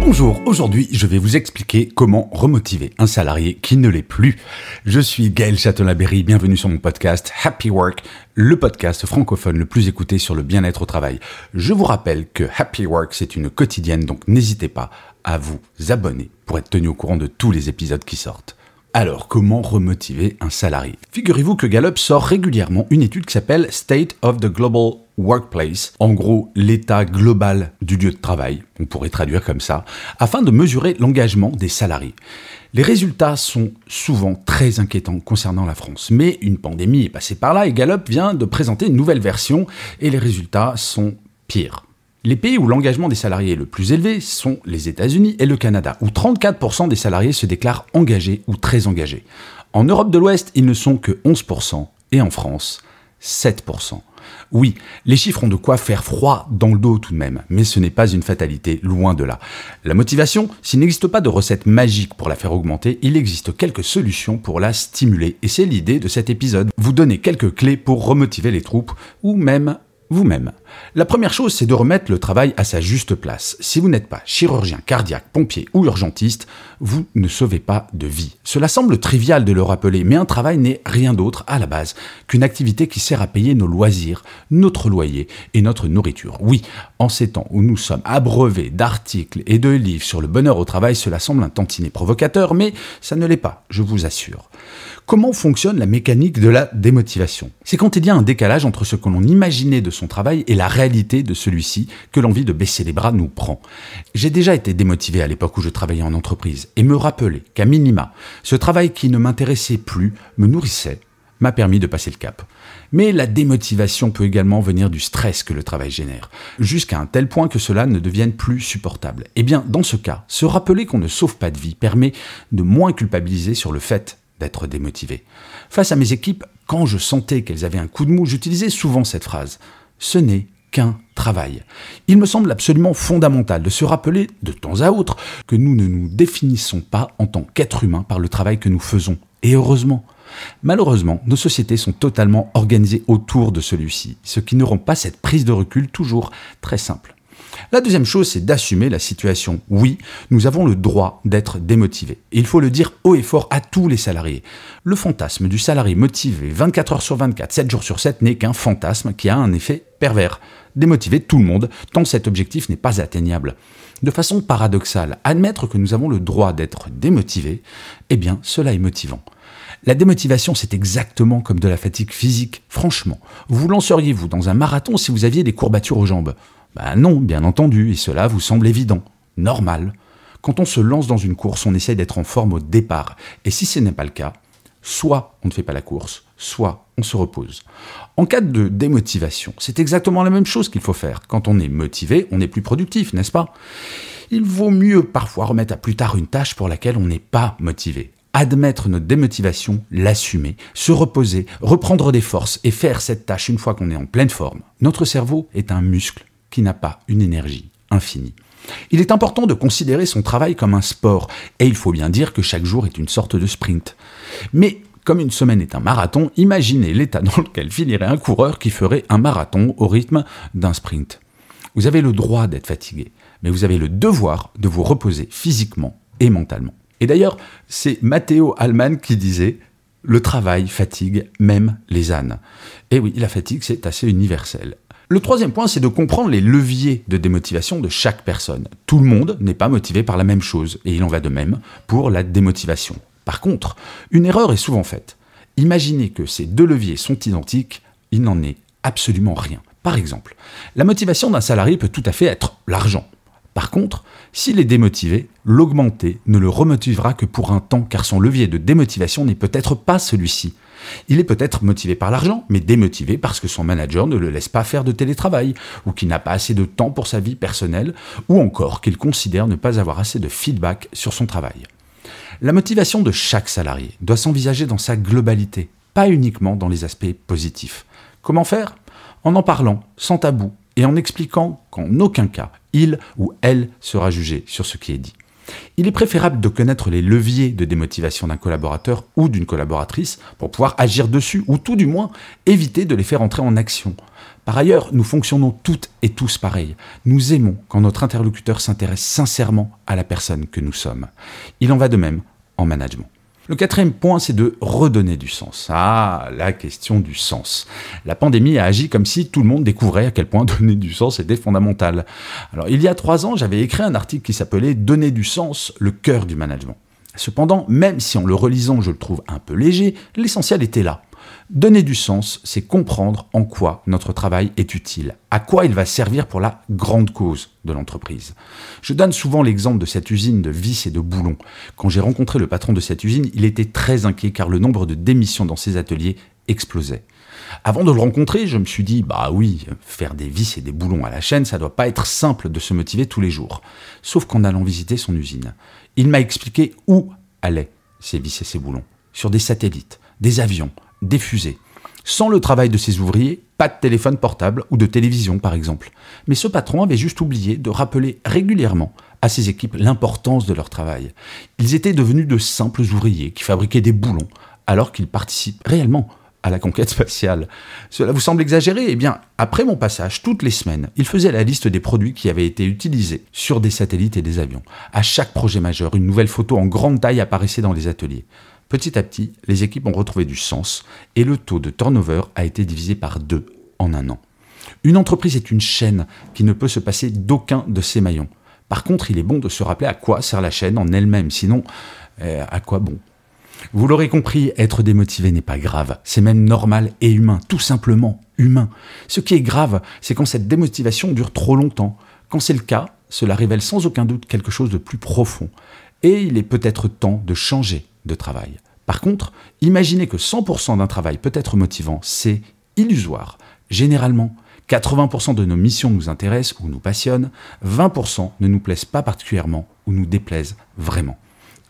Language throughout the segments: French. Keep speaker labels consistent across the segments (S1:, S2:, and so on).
S1: Bonjour, aujourd'hui je vais vous expliquer comment remotiver un salarié qui ne l'est plus. Je suis Gaël Châtelain-Berry, bienvenue sur mon podcast Happy Work, le podcast francophone le plus écouté sur le bien-être au travail. Je vous rappelle que Happy Work c'est une quotidienne, donc n'hésitez pas à vous abonner pour être tenu au courant de tous les épisodes qui sortent. Alors, comment remotiver un salarié? Figurez-vous que Gallup sort régulièrement une étude qui s'appelle State of the Global Workplace, en gros l'état global du lieu de travail, on pourrait traduire comme ça, afin de mesurer l'engagement des salariés. Les résultats sont souvent très inquiétants concernant la France, mais une pandémie est passée par là et Gallup vient de présenter une nouvelle version et les résultats sont pires. Les pays où l'engagement des salariés est le plus élevé sont les États-Unis et le Canada, où 34% des salariés se déclarent engagés ou très engagés. En Europe de l'Ouest, ils ne sont que 11%, et en France, 7%. Oui, les chiffres ont de quoi faire froid dans le dos tout de même, mais ce n'est pas une fatalité, loin de là. La motivation, s'il n'existe pas de recette magique pour la faire augmenter, il existe quelques solutions pour la stimuler, et c'est l'idée de cet épisode, vous donner quelques clés pour remotiver les troupes, ou même vous-même. La première chose, c'est de remettre le travail à sa juste place. Si vous n'êtes pas chirurgien, cardiaque, pompier ou urgentiste, vous ne sauvez pas de vie. Cela semble trivial de le rappeler, mais un travail n'est rien d'autre à la base qu'une activité qui sert à payer nos loisirs, notre loyer et notre nourriture. Oui, en ces temps où nous sommes abreuvés d'articles et de livres sur le bonheur au travail, cela semble un tantinet provocateur, mais ça ne l'est pas, je vous assure. Comment fonctionne la mécanique de la démotivation? C'est quand il y a un décalage entre ce que l'on imaginait de son travail et la réalité de celui-ci que l'envie de baisser les bras nous prend. J'ai déjà été démotivé à l'époque où je travaillais en entreprise et me rappeler qu'à minima, ce travail qui ne m'intéressait plus me nourrissait m'a permis de passer le cap. Mais la démotivation peut également venir du stress que le travail génère, jusqu'à un tel point que cela ne devienne plus supportable. Eh bien, dans ce cas, se rappeler qu'on ne sauve pas de vie permet de moins culpabiliser sur le fait d'être démotivé. Face à mes équipes, quand je sentais qu'elles avaient un coup de mou, j'utilisais souvent cette phrase. Ce n'est qu'un travail. Il me semble absolument fondamental de se rappeler de temps à autre que nous ne nous définissons pas en tant qu'êtres humains par le travail que nous faisons. Et heureusement. Malheureusement, nos sociétés sont totalement organisées autour de celui-ci, ce qui ne rend pas cette prise de recul toujours très simple. La deuxième chose, c'est d'assumer la situation. Oui, nous avons le droit d'être démotivés. Il faut le dire haut et fort à tous les salariés. Le fantasme du salarié motivé 24 heures sur 24, 7 jours sur 7 n'est qu'un fantasme qui a un effet pervers. Démotiver tout le monde tant cet objectif n'est pas atteignable. De façon paradoxale, admettre que nous avons le droit d'être démotivés, eh bien, cela est motivant. La démotivation, c'est exactement comme de la fatigue physique. Franchement, vous lanceriez-vous dans un marathon si vous aviez des courbatures aux jambes? Ben non, bien entendu, et cela vous semble évident, normal. Quand on se lance dans une course, on essaie d'être en forme au départ, et si ce n'est pas le cas, soit on ne fait pas la course, soit on se repose. En cas de démotivation, c'est exactement la même chose qu'il faut faire. Quand on est motivé, on est plus productif, n'est-ce pas? Il vaut mieux parfois remettre à plus tard une tâche pour laquelle on n'est pas motivé admettre notre démotivation, l'assumer, se reposer, reprendre des forces et faire cette tâche une fois qu'on est en pleine forme. Notre cerveau est un muscle qui n'a pas une énergie infinie. Il est important de considérer son travail comme un sport, et il faut bien dire que chaque jour est une sorte de sprint. Mais comme une semaine est un marathon, imaginez l'état dans lequel finirait un coureur qui ferait un marathon au rythme d'un sprint. Vous avez le droit d'être fatigué, mais vous avez le devoir de vous reposer physiquement et mentalement. Et d'ailleurs, c'est Matteo Alman qui disait le travail fatigue même les ânes. Et oui, la fatigue, c'est assez universel. Le troisième point, c'est de comprendre les leviers de démotivation de chaque personne. Tout le monde n'est pas motivé par la même chose, et il en va de même pour la démotivation. Par contre, une erreur est souvent faite. Imaginez que ces deux leviers sont identiques, il n'en est absolument rien. Par exemple, la motivation d'un salarié peut tout à fait être l'argent. Par contre, s'il est démotivé, l'augmenter ne le remotivera que pour un temps car son levier de démotivation n'est peut-être pas celui-ci. Il est peut-être motivé par l'argent, mais démotivé parce que son manager ne le laisse pas faire de télétravail, ou qu'il n'a pas assez de temps pour sa vie personnelle, ou encore qu'il considère ne pas avoir assez de feedback sur son travail. La motivation de chaque salarié doit s'envisager dans sa globalité, pas uniquement dans les aspects positifs. Comment faire? En en parlant, sans tabou, et en expliquant qu'en aucun cas, il ou elle sera jugé sur ce qui est dit. Il est préférable de connaître les leviers de démotivation d'un collaborateur ou d'une collaboratrice pour pouvoir agir dessus, ou tout du moins éviter de les faire entrer en action. Par ailleurs, nous fonctionnons toutes et tous pareil. Nous aimons quand notre interlocuteur s'intéresse sincèrement à la personne que nous sommes. Il en va de même en management. Le quatrième point, c'est de redonner du sens. Ah, la question du sens. La pandémie a agi comme si tout le monde découvrait à quel point donner du sens était fondamental. Alors, il y a trois ans, j'avais écrit un article qui s'appelait Donner du sens, le cœur du management. Cependant, même si en le relisant je le trouve un peu léger, l'essentiel était là. Donner du sens, c'est comprendre en quoi notre travail est utile, à quoi il va servir pour la grande cause de l'entreprise. Je donne souvent l'exemple de cette usine de vis et de boulons. Quand j'ai rencontré le patron de cette usine, il était très inquiet car le nombre de démissions dans ses ateliers explosait. Avant de le rencontrer, je me suis dit, bah oui, faire des vis et des boulons à la chaîne, ça doit pas être simple de se motiver tous les jours. Sauf qu'en allant visiter son usine, il m'a expliqué où allaient ces vis et ces boulons. Sur des satellites, des avions, des. Sans le travail de ses ouvriers, pas de téléphone portable ou de télévision par exemple. Mais ce patron avait juste oublié de rappeler régulièrement à ses équipes l'importance de leur travail. Ils étaient devenus de simples ouvriers qui fabriquaient des boulons alors qu'ils participent réellement à la conquête spatiale. Cela vous semble exagéré? Eh bien, après mon passage, toutes les semaines, il faisait la liste des produits qui avaient été utilisés sur des satellites et des avions. À chaque projet majeur, une nouvelle photo en grande taille apparaissait dans les ateliers. Petit à petit, les équipes ont retrouvé du sens et le taux de turnover a été divisé par deux en un an. Une entreprise est une chaîne qui ne peut se passer d'aucun de ses maillons. Par contre, il est bon de se rappeler à quoi sert la chaîne en elle-même, sinon, euh, à quoi bon? Vous l'aurez compris, être démotivé n'est pas grave, c'est même normal et humain, tout simplement humain. Ce qui est grave, c'est quand cette démotivation dure trop longtemps. Quand c'est le cas, cela révèle sans aucun doute quelque chose de plus profond. Et il est peut-être temps de changer travail. Par contre, imaginez que 100% d'un travail peut être motivant, c'est illusoire. Généralement, 80% de nos missions nous intéressent ou nous passionnent, 20% ne nous plaisent pas particulièrement ou nous déplaisent vraiment.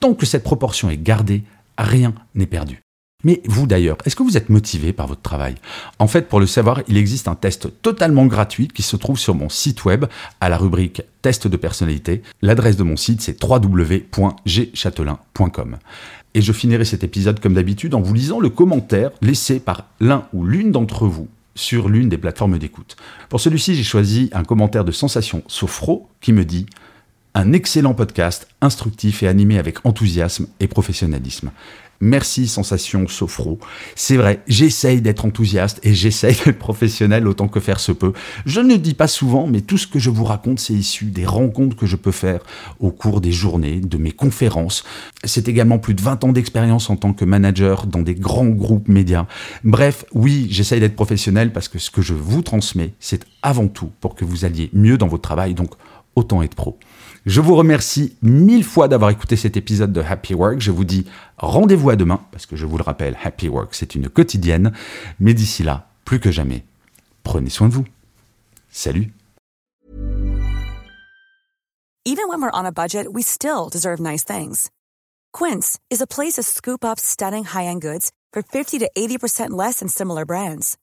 S1: Tant que cette proportion est gardée, rien n'est perdu. Mais vous d'ailleurs, est-ce que vous êtes motivé par votre travail? En fait, pour le savoir, il existe un test totalement gratuit qui se trouve sur mon site web à la rubrique test de personnalité. L'adresse de mon site, c'est www.gchatelain.com. Et je finirai cet épisode comme d'habitude en vous lisant le commentaire laissé par l'un ou l'une d'entre vous sur l'une des plateformes d'écoute. Pour celui-ci, j'ai choisi un commentaire de Sensation Sofro qui me dit un excellent podcast, instructif et animé avec enthousiasme et professionnalisme. Merci Sensation Sophro. C'est vrai, j'essaye d'être enthousiaste et j'essaye d'être professionnel autant que faire se peut. Je ne dis pas souvent, mais tout ce que je vous raconte, c'est issu des rencontres que je peux faire au cours des journées, de mes conférences. C'est également plus de 20 ans d'expérience en tant que manager dans des grands groupes médias. Bref, oui, j'essaye d'être professionnel parce que ce que je vous transmets, c'est avant tout pour que vous alliez mieux dans votre travail, donc autant être pro. Je vous remercie mille fois d'avoir écouté cet épisode de Happy Work. Je vous dis rendez-vous à demain, parce que je vous le rappelle, Happy Work, c'est une quotidienne. Mais d'ici là, plus que jamais, prenez soin de vous. Salut
S2: Even when we're on a budget, we still deserve nice things. Quince is a place to scoop up stunning high-end goods for 50 to 80% less than similar brands.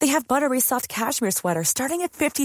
S2: They have buttery soft cashmere sweaters starting at $50